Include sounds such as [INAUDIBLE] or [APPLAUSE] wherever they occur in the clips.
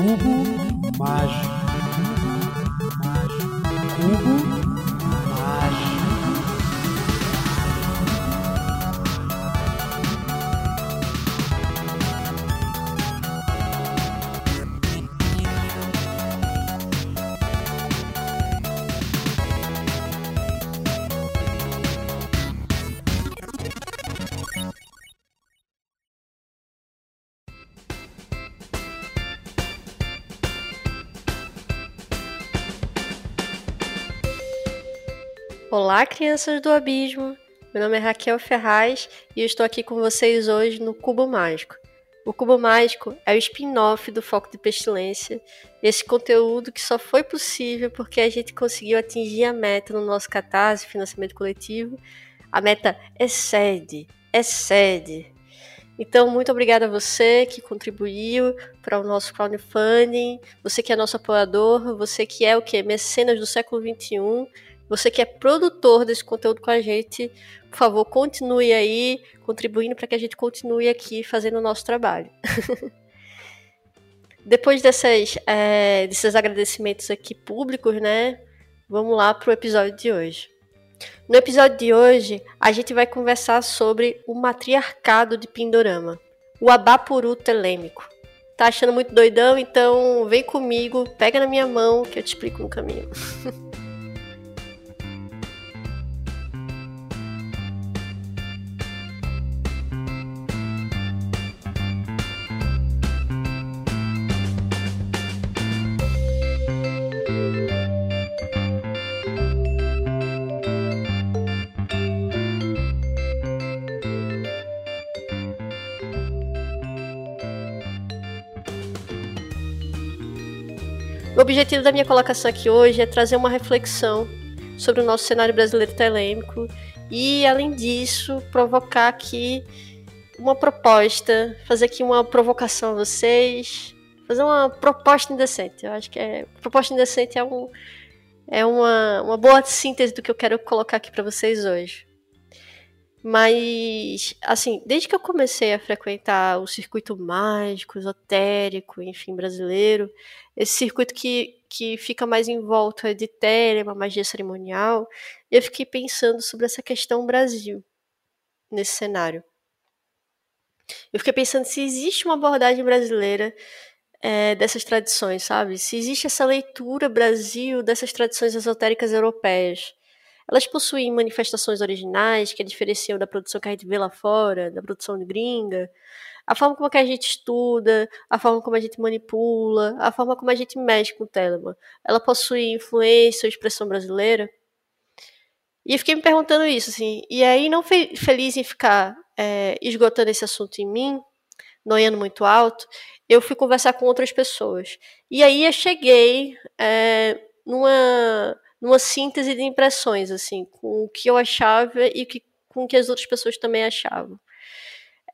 Cubo mágico. Cubo Olá, crianças do abismo! Meu nome é Raquel Ferraz e eu estou aqui com vocês hoje no Cubo Mágico. O Cubo Mágico é o spin-off do Foco de Pestilência, esse conteúdo que só foi possível porque a gente conseguiu atingir a meta no nosso catarse, financiamento coletivo. A meta excede, excede. Então, muito obrigada a você que contribuiu para o nosso crowdfunding, você que é nosso apoiador, você que é o que? Mecenas do século XXI você que é produtor desse conteúdo com a gente, por favor, continue aí contribuindo para que a gente continue aqui fazendo o nosso trabalho. [LAUGHS] Depois dessas, é, desses agradecimentos aqui públicos, né? Vamos lá para o episódio de hoje. No episódio de hoje, a gente vai conversar sobre o matriarcado de Pindorama, o Abapuru telêmico. Tá achando muito doidão? Então vem comigo, pega na minha mão que eu te explico no caminho. [LAUGHS] O objetivo da minha colocação aqui hoje é trazer uma reflexão sobre o nosso cenário brasileiro telêmico e, além disso, provocar aqui uma proposta, fazer aqui uma provocação a vocês, fazer uma proposta indecente. Eu acho que é proposta indecente é, um, é uma, uma boa síntese do que eu quero colocar aqui para vocês hoje. Mas, assim, desde que eu comecei a frequentar o circuito mágico, esotérico, enfim, brasileiro, esse circuito que, que fica mais em volta de telema, magia cerimonial, eu fiquei pensando sobre essa questão Brasil, nesse cenário. Eu fiquei pensando se existe uma abordagem brasileira é, dessas tradições, sabe? Se existe essa leitura Brasil dessas tradições esotéricas europeias. Elas possuem manifestações originais que a diferenciam da produção que a gente vê lá fora, da produção gringa. A forma como a gente estuda, a forma como a gente manipula, a forma como a gente mexe com o Telemann. Ela possui influência ou expressão brasileira? E eu fiquei me perguntando isso, assim. E aí, não fe feliz em ficar é, esgotando esse assunto em mim, noiando muito alto, eu fui conversar com outras pessoas. E aí eu cheguei é, numa numa síntese de impressões, assim, com o que eu achava e que, com o que as outras pessoas também achavam.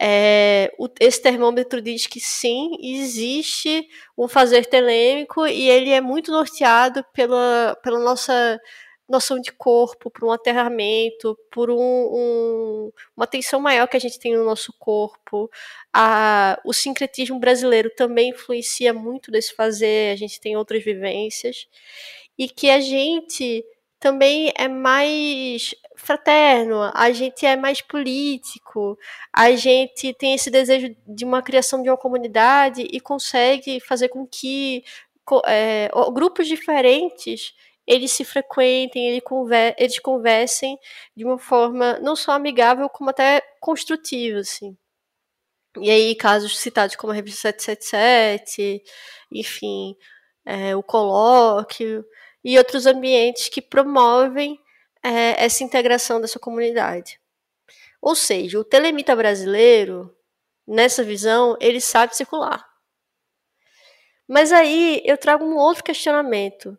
É, o, esse termômetro diz que sim, existe um fazer telêmico e ele é muito norteado pela, pela nossa noção de corpo, por um aterramento, por um, um, uma atenção maior que a gente tem no nosso corpo. A, o sincretismo brasileiro também influencia muito desse fazer, a gente tem outras vivências e que a gente também é mais fraterno, a gente é mais político, a gente tem esse desejo de uma criação de uma comunidade e consegue fazer com que é, grupos diferentes eles se frequentem, eles, conver eles conversem de uma forma não só amigável, como até construtiva, assim. E aí, casos citados como a revista 777, enfim, é, o colóquio, e outros ambientes que promovem é, essa integração dessa comunidade. Ou seja, o telemita brasileiro, nessa visão, ele sabe circular. Mas aí eu trago um outro questionamento.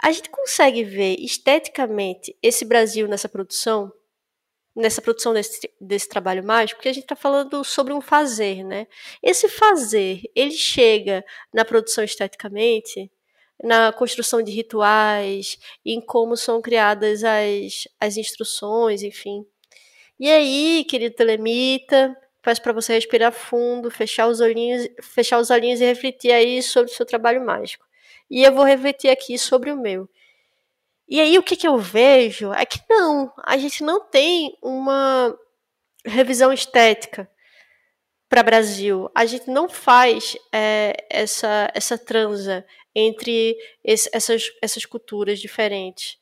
A gente consegue ver esteticamente esse Brasil nessa produção? Nessa produção desse, desse trabalho mágico? Porque a gente está falando sobre um fazer, né? Esse fazer, ele chega na produção esteticamente? Na construção de rituais, em como são criadas as, as instruções, enfim. E aí, querido telemita, peço para você respirar fundo, fechar os olhinhos, fechar os olhinhos e refletir aí sobre o seu trabalho mágico. E eu vou refletir aqui sobre o meu. E aí o que, que eu vejo é que não, a gente não tem uma revisão estética para Brasil. A gente não faz é, essa, essa transa entre esse, essas, essas culturas diferentes.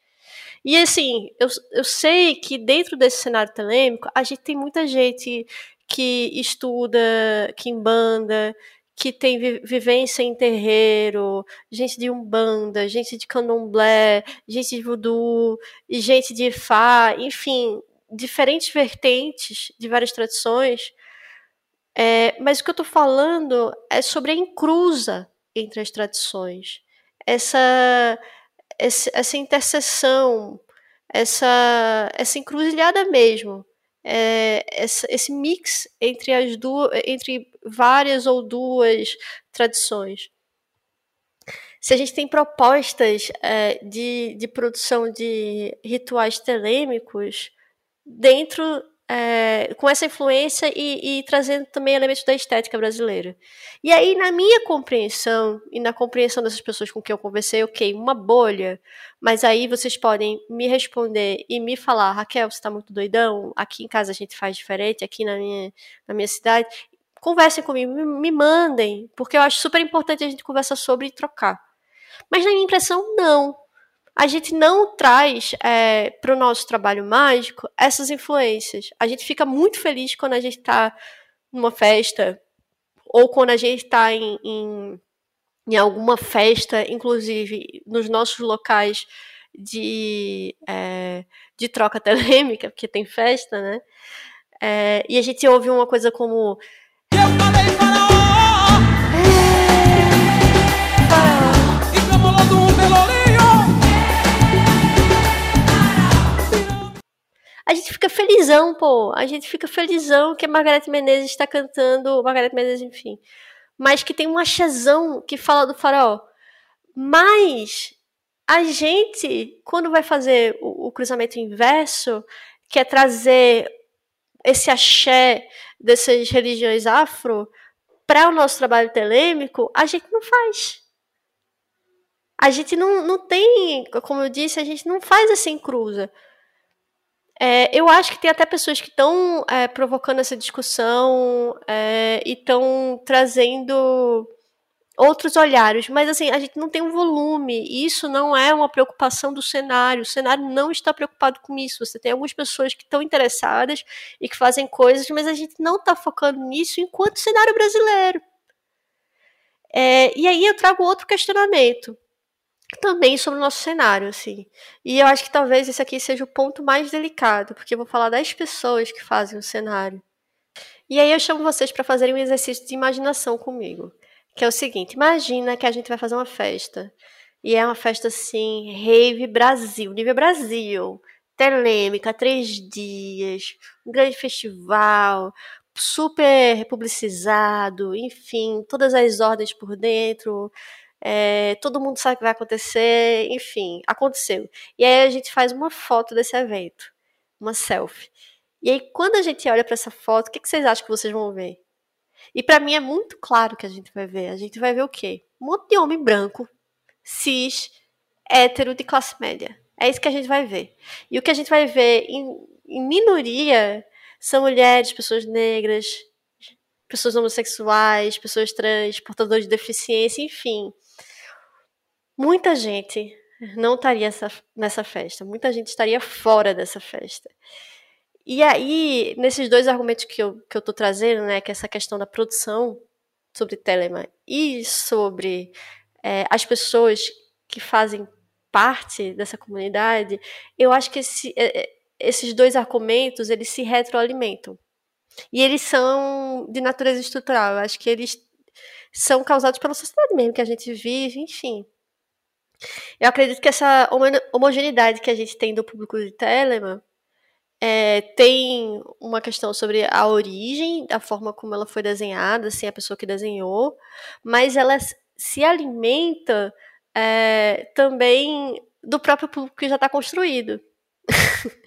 E assim, eu, eu sei que dentro desse cenário telêmico, a gente tem muita gente que estuda quimbanda, que tem vivência em terreiro, gente de umbanda, gente de candomblé, gente de voodoo, gente de fá, enfim, diferentes vertentes de várias tradições. É, mas o que eu estou falando é sobre a encruza entre as tradições, essa, essa, essa interseção, essa, essa encruzilhada mesmo é, esse mix entre as duas, entre várias ou duas tradições. Se a gente tem propostas é, de, de produção de rituais telêmicos dentro é, com essa influência e, e, trazendo também elementos da estética brasileira. E aí, na minha compreensão, e na compreensão dessas pessoas com quem eu conversei, ok, uma bolha, mas aí vocês podem me responder e me falar, Raquel, você está muito doidão? Aqui em casa a gente faz diferente, aqui na minha, na minha cidade. Conversem comigo, me, me mandem, porque eu acho super importante a gente conversar sobre e trocar. Mas na minha impressão, não a gente não traz é, para o nosso trabalho mágico essas influências. A gente fica muito feliz quando a gente está numa festa ou quando a gente está em, em, em, alguma festa, inclusive nos nossos locais de, é, de troca [LAUGHS] telêmica, porque tem festa, né? É, e a gente ouve uma coisa como. Eu falei, a gente fica felizão, pô. A gente fica felizão que a Margareth Menezes está cantando, Margareth Menezes, enfim. Mas que tem um achazão que fala do farol. Mas a gente, quando vai fazer o, o cruzamento inverso, quer trazer esse axé dessas religiões afro para o nosso trabalho telêmico, a gente não faz. A gente não, não tem, como eu disse, a gente não faz assim cruza. É, eu acho que tem até pessoas que estão é, provocando essa discussão é, e estão trazendo outros olhares, mas assim, a gente não tem um volume, isso não é uma preocupação do cenário, o cenário não está preocupado com isso, você tem algumas pessoas que estão interessadas e que fazem coisas, mas a gente não está focando nisso enquanto cenário brasileiro. É, e aí eu trago outro questionamento também sobre o nosso cenário, assim. E eu acho que talvez esse aqui seja o ponto mais delicado, porque eu vou falar das pessoas que fazem o cenário. E aí eu chamo vocês para fazerem um exercício de imaginação comigo, que é o seguinte: imagina que a gente vai fazer uma festa. E é uma festa assim, Rave Brasil, nível Brasil, telêmica, três dias, um grande festival, super publicizado, enfim, todas as ordens por dentro, é, todo mundo sabe o que vai acontecer, enfim, aconteceu. E aí a gente faz uma foto desse evento, uma selfie. E aí quando a gente olha para essa foto, o que, que vocês acham que vocês vão ver? E para mim é muito claro que a gente vai ver. A gente vai ver o quê? Um monte de homem branco, cis, hétero de classe média. É isso que a gente vai ver. E o que a gente vai ver em, em minoria são mulheres, pessoas negras, pessoas homossexuais, pessoas trans, portadores de deficiência, enfim muita gente não estaria nessa festa, muita gente estaria fora dessa festa. E aí, nesses dois argumentos que eu, que eu tô trazendo, né, que é essa questão da produção sobre Telemann e sobre é, as pessoas que fazem parte dessa comunidade, eu acho que esse, é, esses dois argumentos, eles se retroalimentam. E eles são de natureza estrutural, eu acho que eles são causados pela sociedade mesmo que a gente vive, enfim. Eu acredito que essa homogeneidade que a gente tem do público de Telemann é, tem uma questão sobre a origem, a forma como ela foi desenhada, assim, a pessoa que desenhou, mas ela se alimenta é, também do próprio público que já está construído. [LAUGHS]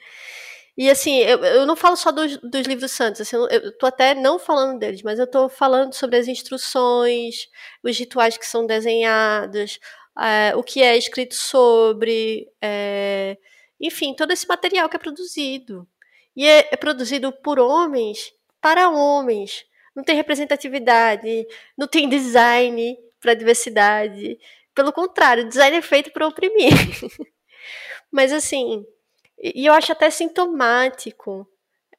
E assim, eu, eu não falo só dos, dos livros santos, assim, eu tô até não falando deles, mas eu tô falando sobre as instruções, os rituais que são desenhados, é, o que é escrito sobre, é, enfim, todo esse material que é produzido. E é, é produzido por homens para homens. Não tem representatividade, não tem design para diversidade. Pelo contrário, o design é feito para oprimir. [LAUGHS] Mas assim, e eu acho até sintomático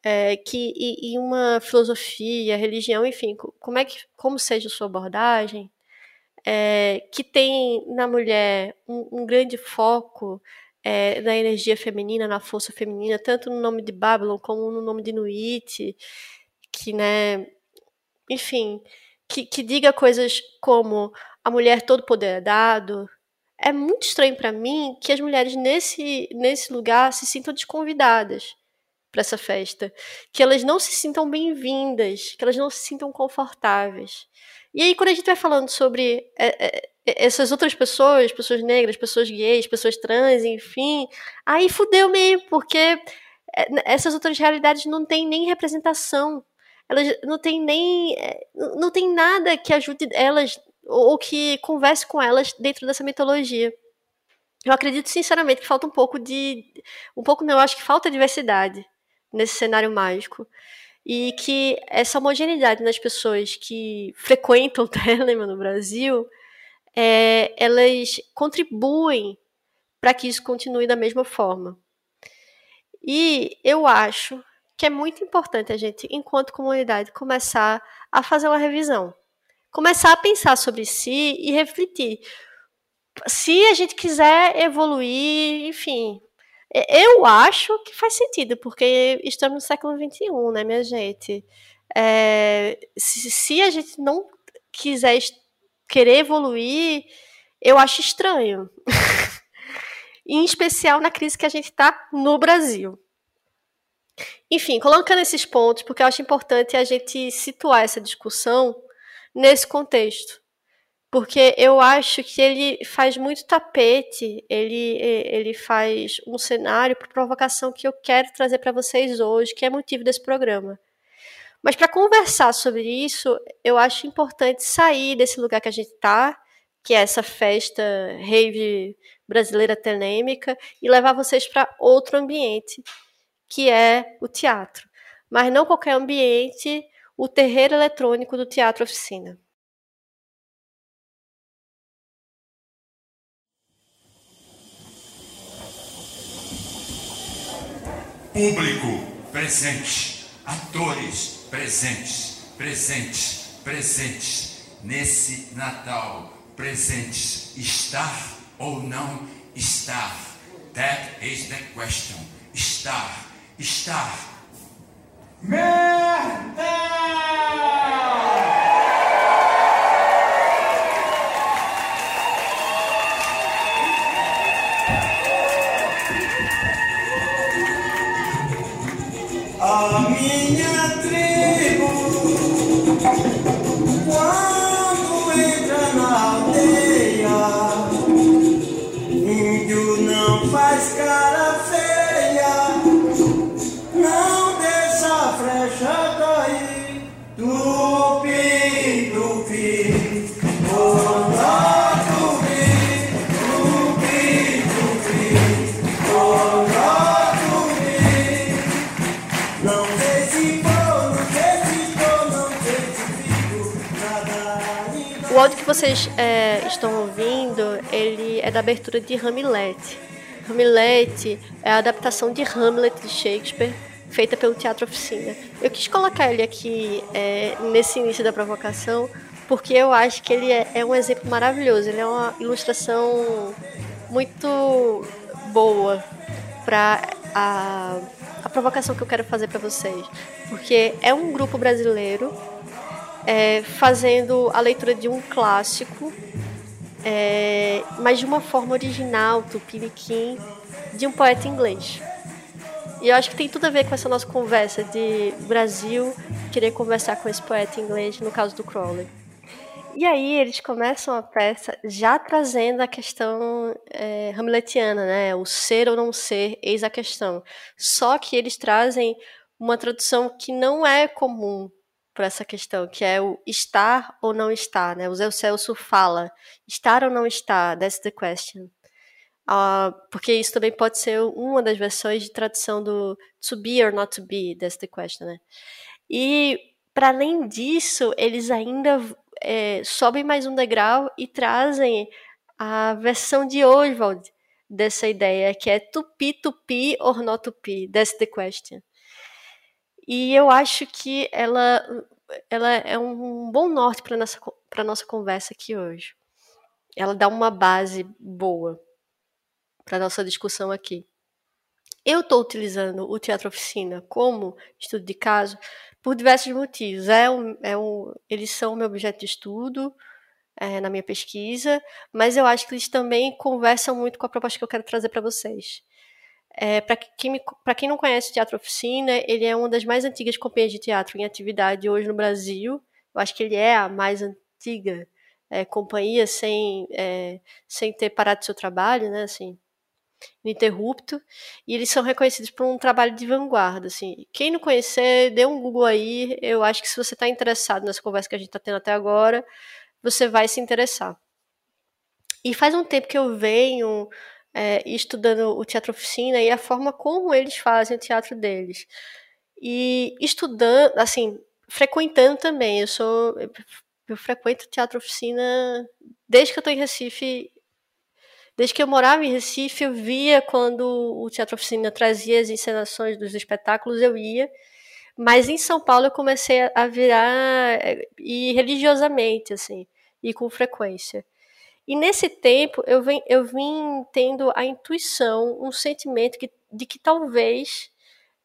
é, que em uma filosofia, religião, enfim, como é que, como seja a sua abordagem, é, que tem na mulher um, um grande foco é, na energia feminina, na força feminina, tanto no nome de Babylon como no nome de Nuit, que, né, enfim, que, que diga coisas como a mulher todo poder é dado, é muito estranho para mim que as mulheres nesse, nesse lugar se sintam desconvidadas para essa festa, que elas não se sintam bem-vindas, que elas não se sintam confortáveis. E aí, quando a gente vai falando sobre é, é, é, essas outras pessoas, pessoas negras, pessoas gays, pessoas trans, enfim, aí fudeu mesmo, porque é, essas outras realidades não têm nem representação. Elas não têm nem. É, não tem nada que ajude elas ou que converse com elas dentro dessa mitologia. Eu acredito sinceramente que falta um pouco de. Um pouco não, eu acho que falta diversidade nesse cenário mágico. E que essa homogeneidade nas pessoas que frequentam [LAUGHS] o Telemann no Brasil, é, elas contribuem para que isso continue da mesma forma. E eu acho que é muito importante a gente, enquanto comunidade, começar a fazer uma revisão começar a pensar sobre si e refletir. Se a gente quiser evoluir, enfim, eu acho que faz sentido, porque estamos no século XXI, né, minha gente? É, se, se, a gente não quiser querer evoluir, eu acho estranho. [LAUGHS] em especial na crise que a gente está no Brasil. Enfim, colocando esses pontos, porque eu acho importante a gente situar essa discussão nesse contexto. Porque eu acho que ele faz muito tapete, ele, ele faz um cenário para provocação que eu quero trazer para vocês hoje, que é motivo desse programa. Mas para conversar sobre isso, eu acho importante sair desse lugar que a gente está, que é essa festa rave brasileira telêmica, e levar vocês para outro ambiente, que é o teatro. Mas não qualquer ambiente o terreiro eletrônico do Teatro Oficina. Público presente, atores presentes, presentes, presentes nesse Natal, presentes, estar ou não estar? That is the question. Estar, estar Merda! Vocês é, estão ouvindo, ele é da abertura de Hamlet. Hamlet é a adaptação de Hamlet de Shakespeare feita pelo Teatro Oficina. Eu quis colocar ele aqui é, nesse início da provocação porque eu acho que ele é, é, um exemplo maravilhoso. Ele é uma ilustração muito boa para a, a provocação que eu quero fazer para vocês, porque é um grupo brasileiro é, fazendo a leitura de um clássico, é, mas de uma forma original, tupiniquim, de um poeta inglês. E eu acho que tem tudo a ver com essa nossa conversa de Brasil querer conversar com esse poeta inglês, no caso do Crowley. E aí eles começam a peça já trazendo a questão é, hamletiana, né? O ser ou não ser, eis a questão. Só que eles trazem uma tradução que não é comum para essa questão, que é o estar ou não estar, né? O Zé Celso fala, estar ou não estar, that's the question. Uh, porque isso também pode ser uma das versões de tradução do to be or not to be, that's the question, né? E, para além disso, eles ainda é, sobem mais um degrau e trazem a versão de Oswald dessa ideia, que é to be, or not to be, that's the question. E eu acho que ela, ela é um bom norte para nossa para nossa conversa aqui hoje. Ela dá uma base boa para nossa discussão aqui. Eu estou utilizando o teatro oficina como estudo de caso por diversos motivos. É um, é um, eles são meu objeto de estudo é, na minha pesquisa, mas eu acho que eles também conversam muito com a proposta que eu quero trazer para vocês. É, para quem, quem não conhece o Teatro Oficina, ele é uma das mais antigas companhias de teatro em atividade hoje no Brasil. Eu acho que ele é a mais antiga é, companhia sem, é, sem ter parado seu trabalho, né? Assim, ininterrupto. E eles são reconhecidos por um trabalho de vanguarda. Assim. Quem não conhecer, dê um Google aí. Eu acho que se você está interessado nessa conversa que a gente está tendo até agora, você vai se interessar. E faz um tempo que eu venho é, estudando o teatro oficina e a forma como eles fazem o teatro deles. E estudando, assim, frequentando também. Eu sou. Eu frequento teatro oficina desde que eu estou em Recife. Desde que eu morava em Recife, eu via quando o Teatro Oficina trazia as encenações dos espetáculos, eu ia. Mas em São Paulo eu comecei a virar é, e religiosamente, assim, e com frequência. E nesse tempo eu vim, eu vim tendo a intuição, um sentimento que, de que talvez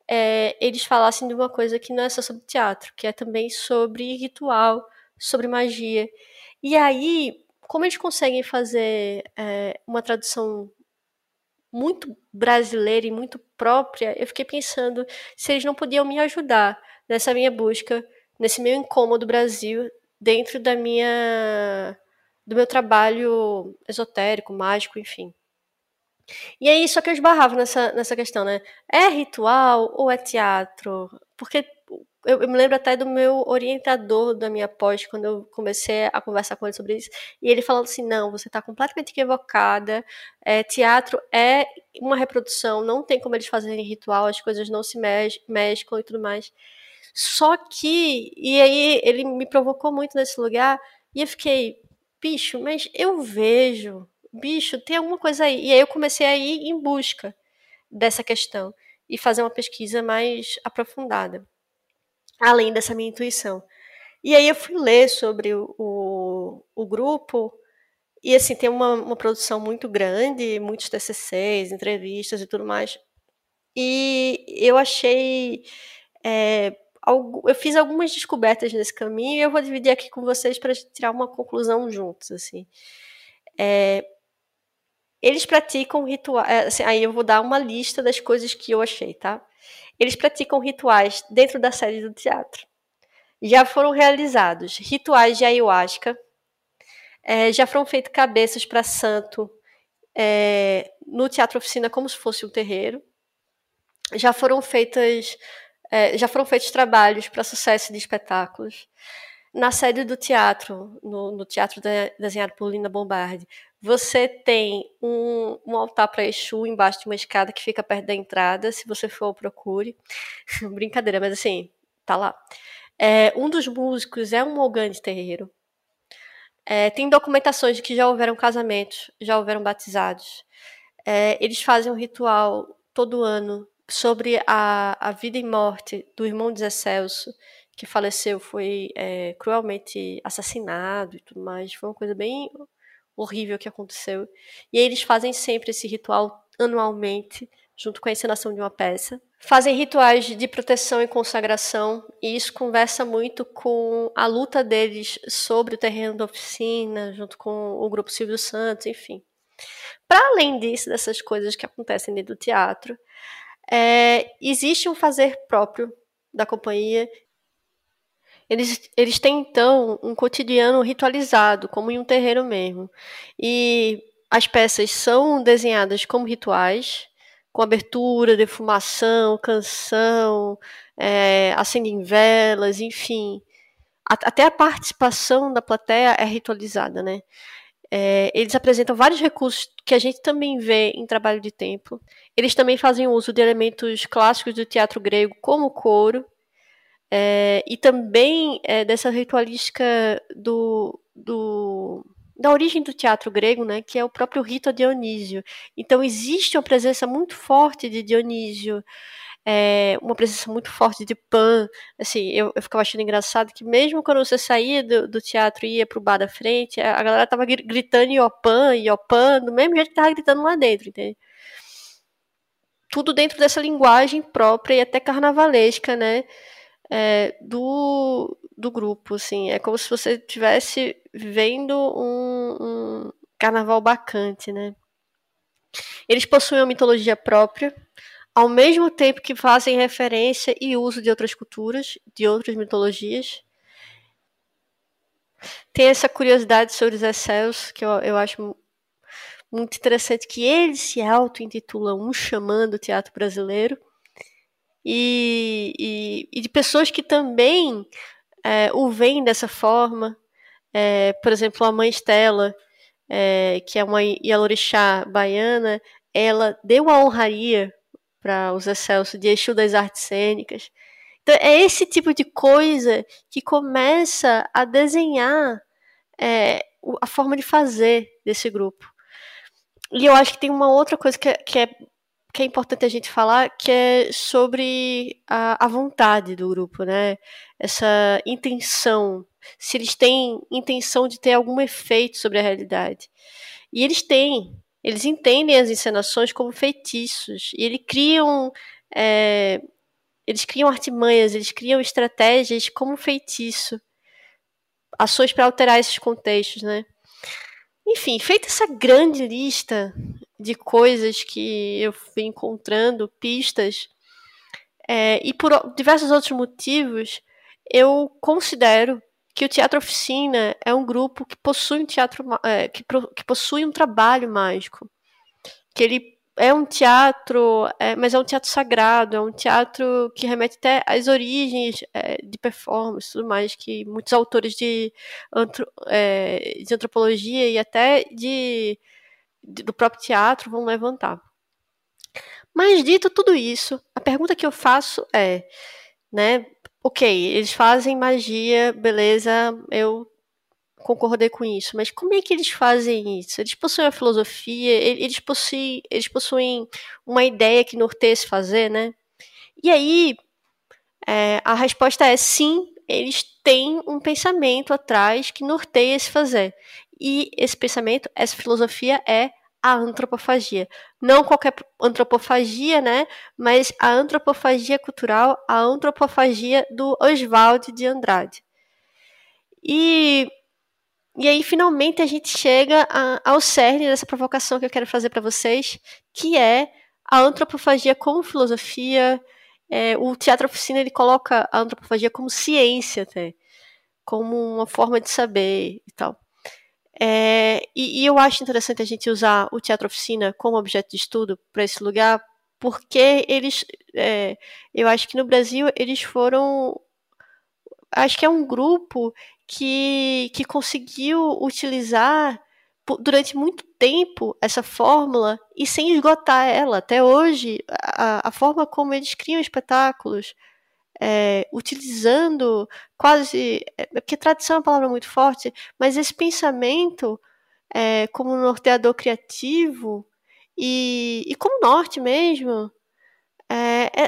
é, eles falassem de uma coisa que não é só sobre teatro, que é também sobre ritual, sobre magia. E aí, como eles conseguem fazer é, uma tradução muito brasileira e muito própria, eu fiquei pensando se eles não podiam me ajudar nessa minha busca, nesse meu incômodo Brasil, dentro da minha do meu trabalho esotérico, mágico, enfim. E aí, só que eu esbarrava nessa, nessa questão, né? É ritual ou é teatro? Porque eu, eu, me lembro até do meu orientador da minha pós, quando eu comecei a conversar com ele sobre isso, e ele falando assim: não, você está completamente equivocada, é, teatro é uma reprodução, não tem como eles fazerem ritual, as coisas não se mesclam e tudo mais. Só que, e aí ele me provocou muito nesse lugar, e eu fiquei, bicho, mas eu vejo, bicho, tem alguma coisa aí. E aí eu comecei a ir em busca dessa questão e fazer uma pesquisa mais aprofundada, além dessa minha intuição. E aí eu fui ler sobre o, o, o grupo, e assim, tem uma, uma produção muito grande, muitos TCCs, entrevistas e tudo mais. E eu achei é, eu fiz algumas descobertas nesse caminho e eu vou dividir aqui com vocês para tirar uma conclusão juntos, assim. É, eles praticam rituais, é, assim, aí eu vou dar uma lista das coisas que eu achei, tá? Eles praticam rituais dentro da sede do teatro. Já foram realizados rituais de ayahuasca, é, já foram feitos cabeças para santo é, no teatro oficina como se fosse um terreiro. Já foram feitas é, já foram feitos trabalhos para sucesso de espetáculos. Na sede do teatro, no, no teatro desenhado por Lina Bombardi, você tem um, um altar para Exu embaixo de uma escada que fica perto da entrada. Se você for, procure. [LAUGHS] Brincadeira, mas assim, tá lá. É, um dos músicos é um Mogan de terreiro. É, tem documentações de que já houveram casamentos, já houveram batizados. É, eles fazem um ritual todo ano sobre a, a vida e morte do irmão de Zé Celso, que faleceu, foi é, cruelmente assassinado e tudo mais. Foi uma coisa bem horrível que aconteceu. E eles fazem sempre esse ritual anualmente, junto com a encenação de uma peça. Fazem rituais de proteção e consagração, e isso conversa muito com a luta deles sobre o terreno da oficina, junto com o grupo Silvio Santos, enfim. Para além disso, dessas coisas que acontecem dentro do teatro, é, existe um fazer próprio da companhia Eles, eles têm, então, um cotidiano ritualizado, como em um terreiro mesmo. E as peças são desenhadas como rituais, com abertura, defumação, canção, é, acendem velas, enfim. até a participação da plateia é ritualizada, né? É, eles apresentam vários recursos que a gente também vê em trabalho de templo. Eles também fazem uso de elementos clássicos do teatro grego, como o coro, é, e também é, dessa ritualística do, do, da origem do teatro grego, né, que é o próprio rito a Dionísio. Então existe uma presença muito forte de Dionísio, é, uma presença muito forte de Pan. Assim, eu, eu ficava achando engraçado que mesmo quando você saía do, do teatro e ia pro bar da frente, a, a galera tava gritando Iopan, Iopan, do mesmo jeito que tava gritando lá dentro, entende? Tudo dentro dessa linguagem própria e até carnavalesca, né? é, do, do grupo, assim. É como se você estivesse vendo um, um carnaval bacante, né? Eles possuem uma mitologia própria, ao mesmo tempo que fazem referência e uso de outras culturas, de outras mitologias. Tem essa curiosidade sobre os Excels, que eu, eu acho muito interessante, que eles se auto-intitulam um chamando o teatro brasileiro e, e, e de pessoas que também é, o veem dessa forma. É, por exemplo, a mãe Estela, é, que é uma Yalorixá baiana, ela deu a honraria para os Excelso de Exu das Artes Cênicas. Então, é esse tipo de coisa que começa a desenhar é, a forma de fazer desse grupo. E eu acho que tem uma outra coisa que é, que é que é importante a gente falar, que é sobre a, a vontade do grupo, né? Essa intenção, se eles têm intenção de ter algum efeito sobre a realidade. E eles têm, eles entendem as encenações como feitiços, e eles criam, é, eles criam artimanhas, eles criam estratégias como feitiço, ações para alterar esses contextos, né? Enfim, feita essa grande lista de coisas que eu fui encontrando, pistas, é, e por diversos outros motivos, eu considero que o Teatro Oficina é um grupo que possui um teatro é, que, que, possui um trabalho mágico, que ele é um teatro, é, mas é um teatro sagrado, é um teatro que remete até às origens é, de performance, tudo mais que muitos autores de, antro, é, de antropologia e até de do próprio teatro vão levantar. Mas dito tudo isso, a pergunta que eu faço é, né, ok, eles fazem magia, beleza, eu concordei com isso, mas como é que eles fazem isso? Eles possuem a filosofia, eles possuem, eles possuem uma ideia que norteia esse fazer, né? E aí, é, a resposta é sim, eles têm um pensamento atrás que norteia esse fazer. E esse pensamento, essa filosofia é a antropofagia. Não qualquer antropofagia, né? Mas a antropofagia cultural, a antropofagia do Oswald de Andrade. E, e aí, finalmente, a gente chega a, ao cerne dessa provocação que eu quero fazer para vocês, que é a antropofagia como filosofia. É, o Teatro Oficina ele coloca a antropofagia como ciência até, como uma forma de saber e tal. É, e, e, eu acho interessante a gente usar o teatro oficina como objeto de estudo para esse lugar, porque eles, é, eu acho que no Brasil eles foram, acho que é um grupo que, que conseguiu utilizar durante muito tempo essa fórmula e sem esgotar ela. Até hoje, a, a forma como eles criam espetáculos, é, utilizando quase. É, porque tradição é uma palavra muito forte, mas esse pensamento é, como norteador criativo e, e como norte mesmo,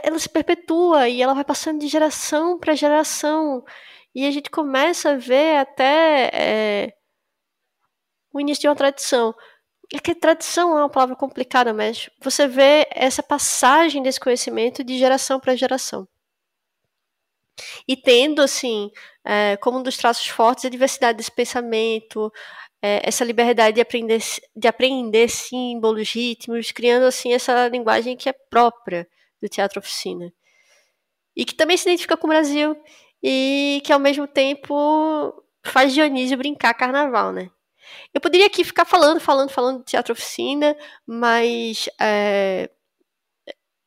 ela se perpetua e ela vai passando de geração para geração. E a gente começa a ver até o início de uma tradição. É que tradição é uma palavra complicada, mas você vê essa passagem desse conhecimento de geração para geração. E tendo, assim, é, como um dos traços fortes a diversidade desse pensamento, é, essa liberdade de aprender, de aprender símbolos, ritmos, criando, assim, essa linguagem que é própria do teatro oficina. E que também se identifica com o Brasil. e que ao mesmo tempo faz Dionísio brincar carnaval, né? Eu poderia aqui ficar falando, falando, falando de teatro oficina, mas é,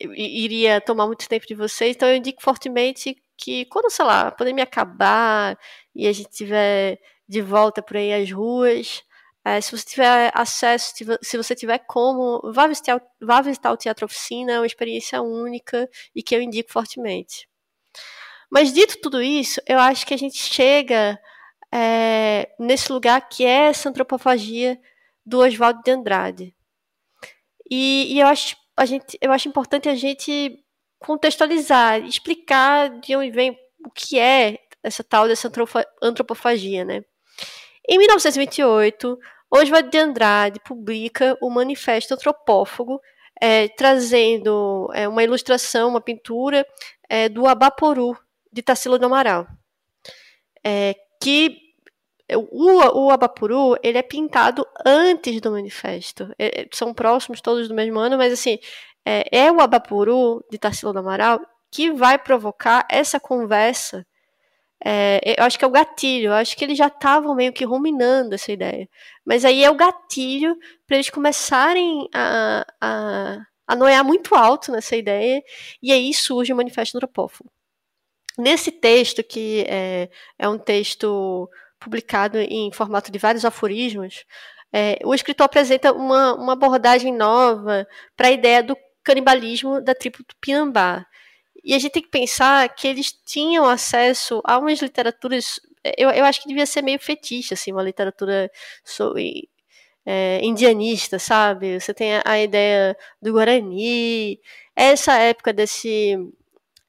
iria tomar muito tempo de vocês, então eu indico fortemente que quando, sei lá, a pandemia acabar e a gente tiver de volta por aí às ruas, é, se você tiver acesso, se você tiver como, vá visitar, vá visitar o Teatro Oficina, é uma experiência única e que eu indico fortemente. Mas dito tudo isso, eu acho que a gente chega é, nesse lugar que é essa antropofagia do Oswaldo de Andrade. E, e, eu, acho, a gente, eu acho importante a gente contextualizar, explicar de onde vem o que é essa tal dessa antropofagia, né? Em 1928, Oswald de Andrade publica o Manifesto Antropófago, é, trazendo é, uma ilustração, uma pintura é, do Abaporu, de Tarsila do Amaral. É, que o, o Abapuru ele é pintado antes do manifesto. É, é, são próximos todos do mesmo ano, mas assim é, é o Abapuru de Tarsila do Amaral que vai provocar essa conversa é, eu acho que é o gatilho, eu acho que eles já estavam meio que ruminando essa ideia. Mas aí é o gatilho para eles começarem a, a, a noiar muito alto nessa ideia, e aí surge o Manifesto Antropófago. Nesse texto, que é, é um texto publicado em formato de vários aforismos, é, o escritor apresenta uma, uma abordagem nova para a ideia do canibalismo da tribo Tupinambá. E a gente tem que pensar que eles tinham acesso a umas literaturas. Eu, eu acho que devia ser meio fetiche, assim, uma literatura sobre, é, indianista, sabe? Você tem a, a, ideia do Guarani, essa época desse.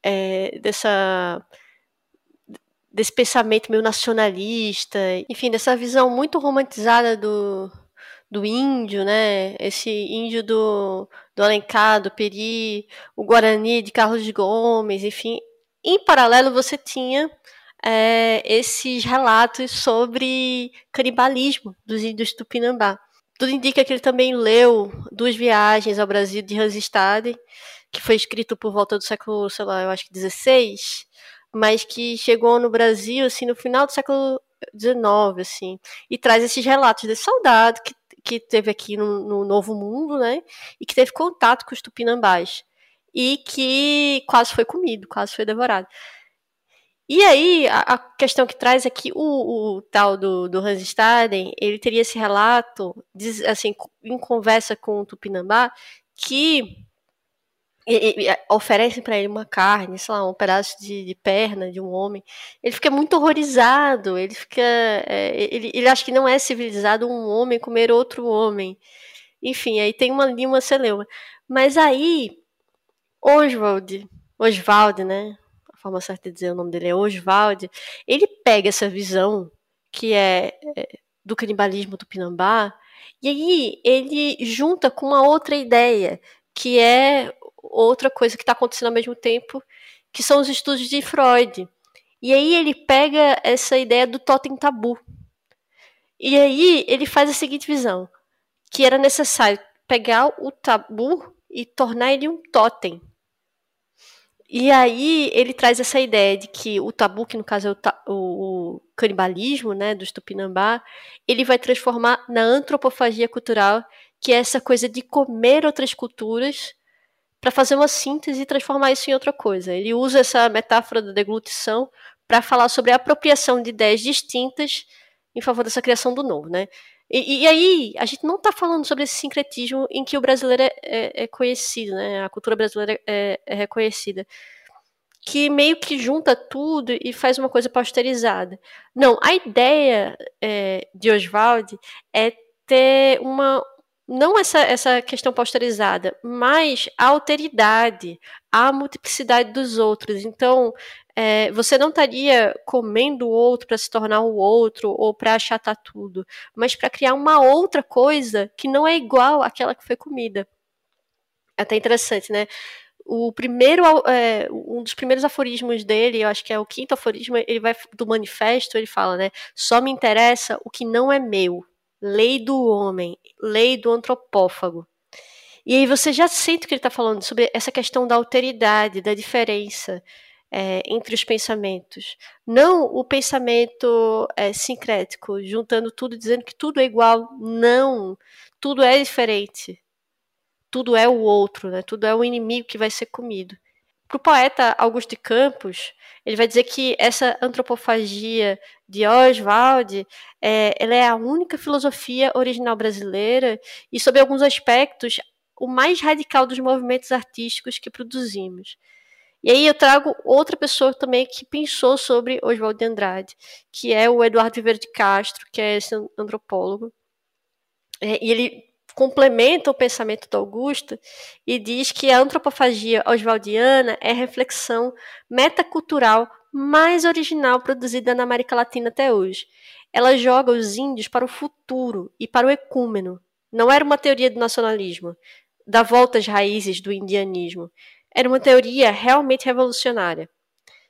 É, dessa desse pensamento meio nacionalista, enfim, dessa visão muito romantizada do, do índio, né? Esse índio do, do Alencar, do Peri, o Guarani de Carlos Gomes, enfim. Em paralelo, você tinha é, esses relatos sobre canibalismo dos índios Tupinambá. Tudo indica que ele também leu Duas Viagens ao Brasil de Hans Stade, que foi escrito por volta do século, sei lá, eu acho que 16, mas que chegou no Brasil assim no final do século 19, assim, e traz esses relatos desse soldado que que teve aqui no, no, Novo Mundo, né? E que teve contato com os tupinambás. E que quase foi comido, quase foi devorado. E aí, a, a questão que traz é que o, o tal do, do Hans Staden, ele teria esse relato, assim, em conversa com o Tupinambá, que e, e, oferecem para ele uma carne, sei lá, um pedaço de, de, perna de um homem, ele fica muito horrorizado, ele fica, é, ele, ele acha que não é civilizado um homem comer outro homem, enfim, aí tem uma ali uma celeuma, mas aí Oswald, Oswald, né, a forma certa de dizer o nome dele é Oswald, ele pega essa visão que é, é do canibalismo do Pinambá, e aí ele junta com uma outra ideia, que é outra coisa que está acontecendo ao mesmo tempo, que são os estudos de Freud. E aí ele pega essa ideia do totem tabu. E aí ele faz a seguinte visão, que era necessário pegar o tabu e tornar ele um totem. E aí ele traz essa ideia de que o tabu, que no caso é o, o, o canibalismo, né, do Tupinambá, ele vai transformar na antropofagia cultural, que é essa coisa de comer outras culturas para fazer uma síntese e transformar isso em outra coisa. Ele usa essa metáfora da deglutição para falar sobre a apropriação de ideias distintas em favor dessa criação do novo, né? E, e aí, a gente não está falando sobre esse sincretismo em que o brasileiro é, é, é conhecido, né? A cultura brasileira é, é, reconhecida. Que meio que junta tudo e faz uma coisa posterizada. Não, a ideia é, de Oswald é ter uma, não essa, essa questão posterizada, mas a alteridade, a multiplicidade dos outros. Então, é, você não estaria comendo o outro para se tornar o outro ou para achatar tudo, mas para criar uma outra coisa que não é igual àquela que foi comida. É até interessante, né? O primeiro, é, um dos primeiros aforismos dele, eu acho que é o quinto aforismo, ele vai do manifesto, ele fala, né? Só me interessa o que não é meu lei do homem, lei do antropófago. E aí você já sente que ele está falando sobre essa questão da alteridade, da diferença. é, entre os pensamentos. Não o pensamento é, sincrético, juntando tudo, dizendo que tudo é igual. Não, tudo é diferente. Tudo é o outro, né? tudo é o inimigo que vai ser comido. Para o poeta Augusto de Campos, ele vai dizer que essa antropofagia de Oswald é, ela é a única filosofia original brasileira e, sob alguns aspectos, o mais radical dos movimentos artísticos que produzimos. E aí eu trago outra pessoa também que pensou sobre Oswald de Andrade, que é o Eduardo Viveiro de Castro, que é esse antropólogo. É, e ele complementa o pensamento do Augusto e diz que a antropofagia oswaldiana é reflexão metacultural mais original produzida na América Latina até hoje. Ela joga os índios para o futuro e para o ecúmeno. Não era uma teoria do nacionalismo, da volta às raízes do indianismo era uma teoria realmente revolucionária.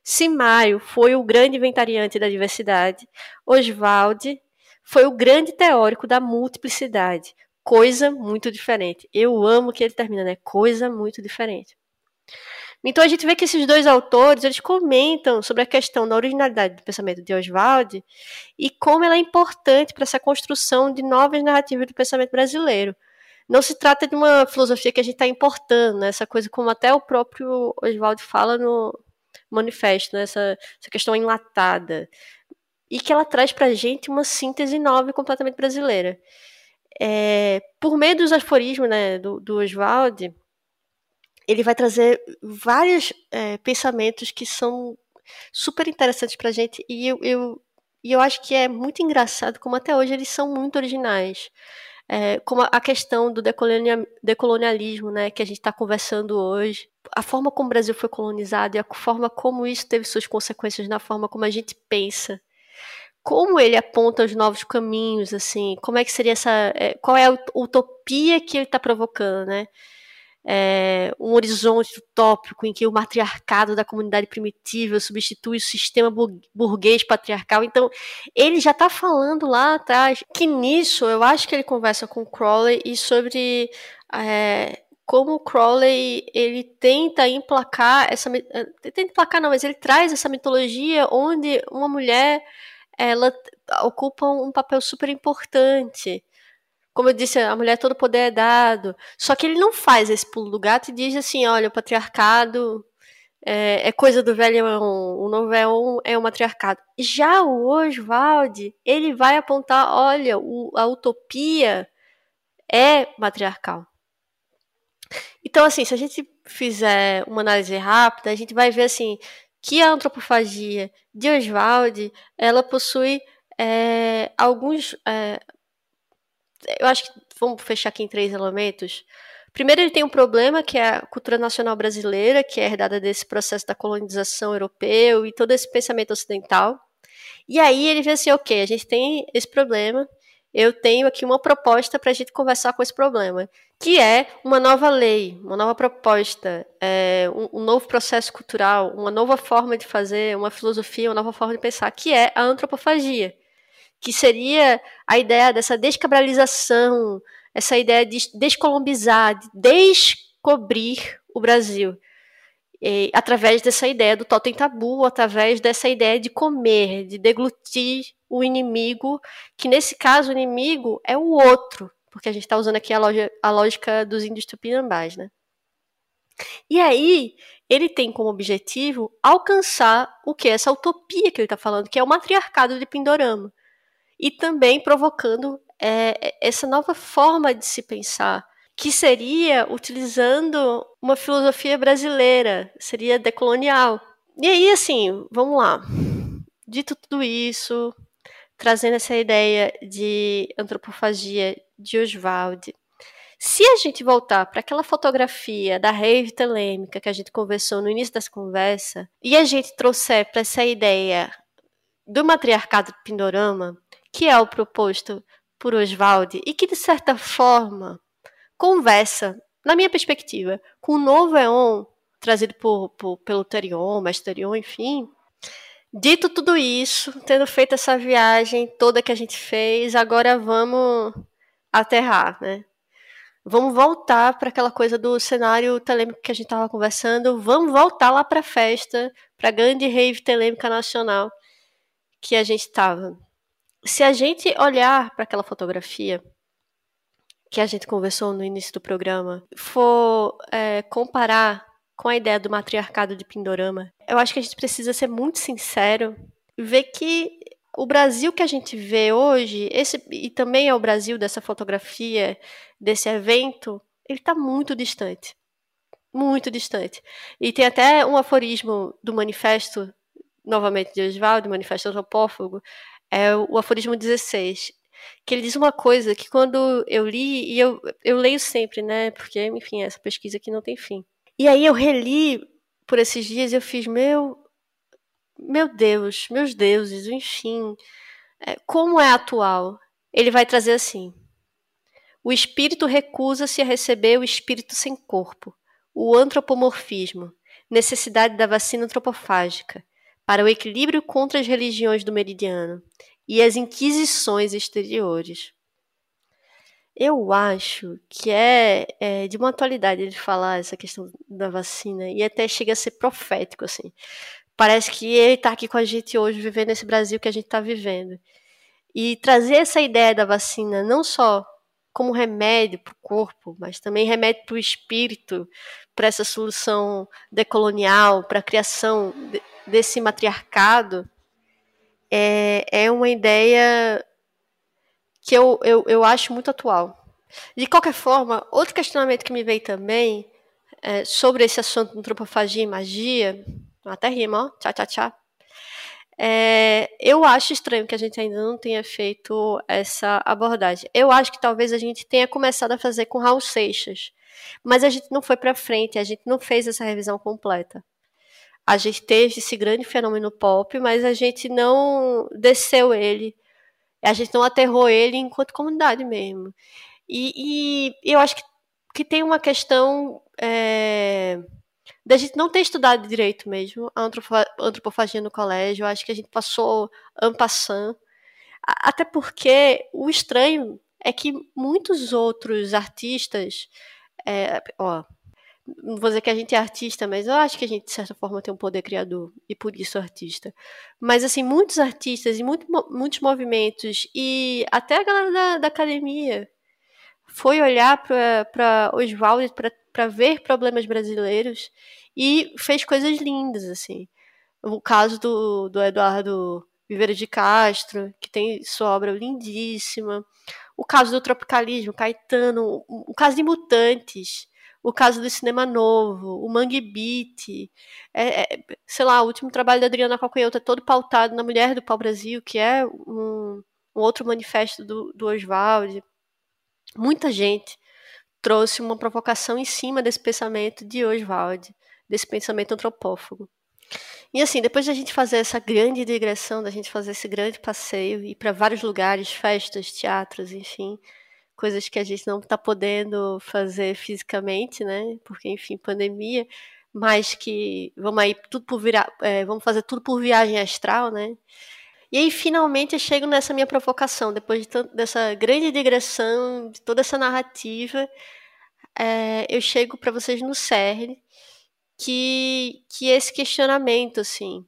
Simário foi o grande inventariante da diversidade, Oswald foi o grande teórico da multiplicidade, coisa muito diferente. Eu amo que ele termina, né? Coisa muito diferente. Então a gente vê que esses dois autores, eles comentam sobre a questão da originalidade do pensamento de Oswald e como ela é importante para essa construção de novas narrativas do pensamento brasileiro não se trata de uma filosofia que a gente está importando, né? essa coisa como até o próprio Oswald fala no manifesto, né? essa, essa questão enlatada, e que ela traz para a gente uma síntese nova e completamente brasileira. É, por meio dos aforismos né, do, do Oswald, ele vai trazer vários é, pensamentos que são super interessantes para a gente, e eu, eu, eu acho que é muito engraçado como até hoje eles são muito originais é, como a questão do decolonialismo, né, que a gente está conversando hoje, a forma como o Brasil foi colonizado e a forma como isso teve suas consequências na forma como a gente pensa, como ele aponta os novos caminhos, assim, como é que seria essa, é, qual é a utopia que ele está provocando, né? É, um horizonte utópico em que o matriarcado da comunidade primitiva substitui o sistema burguês patriarcal. Então, ele já está falando lá atrás que nisso eu acho que ele conversa com Crowley e sobre é, como Crowley ele tenta emplacar essa é, tenta emplacar não, mas ele traz essa mitologia onde uma mulher ela ocupa um papel super importante como eu disse, a mulher todo poder é dado. Só que ele não faz esse pulo do gato e diz assim: olha, o patriarcado é, é coisa do velho Eon, o novo Eon é o matriarcado. Já o Oswald, ele vai apontar: olha, o, a utopia é matriarcal. Então, assim, se a gente fizer uma análise rápida, a gente vai ver assim que a antropofagia de Oswald ela possui é, alguns é, eu acho que vamos fechar aqui em três elementos. Primeiro, ele tem um problema que é a cultura nacional brasileira, que é herdada desse processo da colonização europeu e todo esse pensamento ocidental. E aí ele vê assim, ok, a gente tem esse problema, eu tenho aqui uma proposta para a gente conversar com esse problema, que é uma nova lei, uma nova proposta, é, um, um, novo processo cultural, uma nova forma de fazer, uma filosofia, uma nova forma de pensar, que é a antropofagia que seria a ideia dessa descabralização, essa ideia de descolombizar, de descobrir o Brasil. E, através dessa ideia do totem tabu, através dessa ideia de comer, de deglutir o inimigo, que nesse caso o inimigo é o outro, porque a gente está usando aqui a, a lógica dos índios tupinambás, né? E aí, ele tem como objetivo alcançar o que? Essa utopia que ele está falando, que é o matriarcado de Pindorama e também provocando é, essa nova forma de se pensar, que seria utilizando uma filosofia brasileira, seria decolonial. E aí, assim, vamos lá. Dito tudo isso, trazendo essa ideia de antropofagia de Oswald, se a gente voltar para aquela fotografia da rave telêmica que a gente conversou no início dessa conversa, e a gente trouxer para essa ideia do matriarcado do Pindorama, que é o proposto por Oswald e que, de certa forma, conversa, na minha perspectiva, com o novo Eon trazido por, por, pelo Terion, Mesterion, enfim. Dito tudo isso, tendo feito essa viagem toda que a gente fez, agora vamos aterrar, né? Vamos voltar para aquela coisa do cenário telêmico que a gente estava conversando, vamos voltar lá para a festa, para a grande rave telêmica nacional que a gente estava. Se a gente olhar para aquela fotografia que a gente conversou no início do programa, for é, comparar com a ideia do matriarcado de Pindorama, eu acho que a gente precisa ser muito sincero e ver que o Brasil que a gente vê hoje, esse, e também é o Brasil dessa fotografia, desse evento, ele está muito distante. Muito distante. E tem até um aforismo do manifesto, novamente de Oswaldo, manifesto antropófago, é o aforismo 16, que ele diz uma coisa que quando eu li, e eu, eu leio sempre, né, porque, enfim, essa pesquisa aqui não tem fim. E aí eu reli por esses dias e eu fiz, meu, meu Deus, meus deuses, enfim, é, como é atual? Ele vai trazer assim: o espírito recusa-se a receber o espírito sem corpo, o antropomorfismo, necessidade da vacina antropofágica, para o equilíbrio contra as religiões do meridiano e as inquisições exteriores. Eu acho que é, é, de uma atualidade ele falar essa questão da vacina e até chega a ser profético assim. Parece que ele está aqui com a gente hoje, vivendo esse Brasil que a gente está vivendo. E trazer essa ideia da vacina não só como remédio para o corpo, mas também remédio para o espírito, para essa solução decolonial, para a criação desse matriarcado, é, é uma ideia que eu, eu, eu acho muito atual. De qualquer forma, outro questionamento que me veio também é, sobre esse assunto de antropofagia e magia até rima, ó. Tchá, tchá, tchá. É, eu acho estranho que a gente ainda não tenha feito essa abordagem. Eu acho que talvez a gente tenha começado a fazer com Raul Seixas, mas a gente não foi para frente, a gente não fez essa revisão completa. A gente teve esse grande fenômeno pop, mas a gente não desceu ele, a gente não aterrou ele enquanto comunidade mesmo. E, e eu acho que, que tem uma questão. É, da gente não ter estudado direito mesmo a antropofagia no colégio. Eu acho que a gente passou ampassando. Até porque o estranho é que muitos outros artistas. É, ó, não vou dizer que a gente é artista, mas eu acho que a gente, de certa forma, tem um poder criador e por isso artista. Mas, assim, muitos artistas e muito, muitos movimentos e até a galera da, da academia foi olhar para Oswald, para ver problemas brasileiros e fez coisas lindas, assim. O caso do, do Eduardo Viveiro de Castro, que tem sua obra lindíssima. O caso do tropicalismo, Caetano. O caso de Mutantes. O caso do cinema novo, o Mangue Beat, é, é, sei lá, o último trabalho da Adriana Calcanhoto é todo pautado na Mulher do Pau Brasil, que é um, um outro manifesto do, do Oswald muita gente trouxe uma provocação em cima desse pensamento de Oswald, desse pensamento antropófago. E assim, depois de a gente fazer essa grande digressão, da gente fazer esse grande passeio, ir para vários lugares, festas, teatros, enfim, coisas que a gente não está podendo fazer fisicamente, né? Porque, enfim, pandemia, mas que vamos aí tudo por virar, é, vamos fazer tudo por viagem astral, né? E aí, finalmente, eu chego nessa minha provocação, depois de dessa grande digressão, de toda essa narrativa, é, eu chego para vocês no CERN, que, que esse questionamento, assim,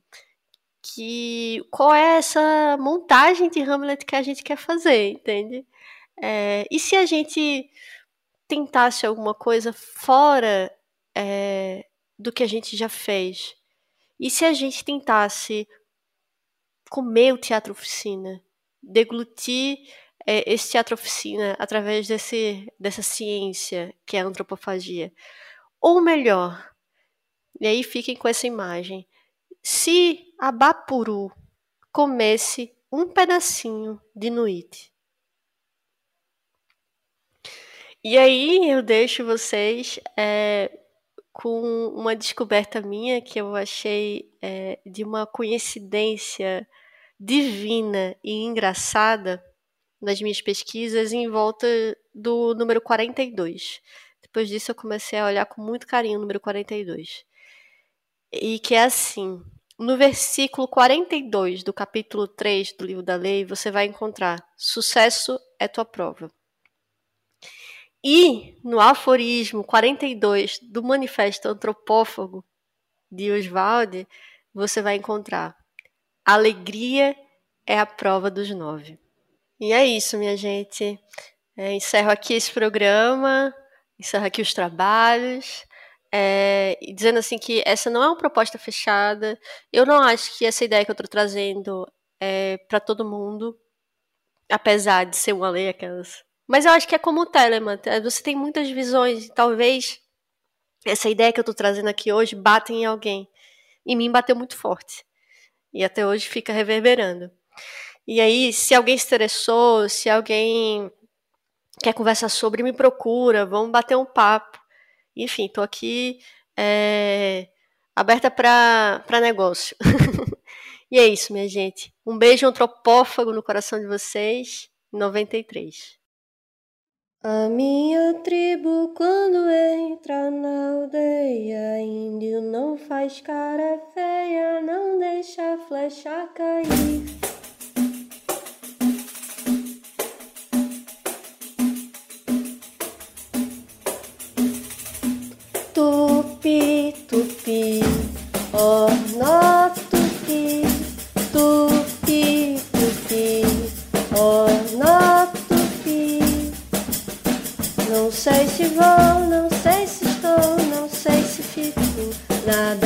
que qual é essa montagem de Hamlet que a gente quer fazer, entende? É, e se a gente tentasse alguma coisa fora é, do que a gente já fez? E se a gente tentasse comer o teatro oficina, deglutir é, esse teatro oficina através desse, dessa ciência que é a antropofagia. Ou melhor, e aí fiquem com essa imagem, se a Bapuru comesse um pedacinho de Nuit. E aí eu deixo vocês é, com uma descoberta minha que eu achei é, de uma coincidência divina e engraçada nas minhas pesquisas em volta do número 42. Depois disso eu comecei a olhar com muito carinho o número 42. E que é assim, no versículo 42 do capítulo 3 do livro da lei, você vai encontrar sucesso é tua prova. E no aforismo 42 do Manifesto Antropófago de Oswald, você vai encontrar. Alegria é a prova dos nove. E é isso, minha gente. É, encerro aqui esse programa, encerro aqui os trabalhos. É, dizendo assim que essa não é uma proposta fechada. Eu não acho que essa ideia que eu estou trazendo é para todo mundo, apesar de ser uma lei aquelas. Mas eu acho que é como o Telemann. É, você tem muitas visões, talvez essa ideia que eu estou trazendo aqui hoje bata em alguém. Em mim bateu muito forte. E até hoje fica reverberando. E aí, se alguém se interessou, se alguém quer conversar sobre, me procura, vamos bater um papo. Enfim, estou aqui é, aberta para negócio. [LAUGHS] e é isso, minha gente. Um beijo antropófago no coração de vocês. 93. A minha tribo, quando entra na aldeia, índio não faz cara feia, não deixa a flecha cair. Tupi, tupi, oh, vou, não sei se estou, não sei se fico, nada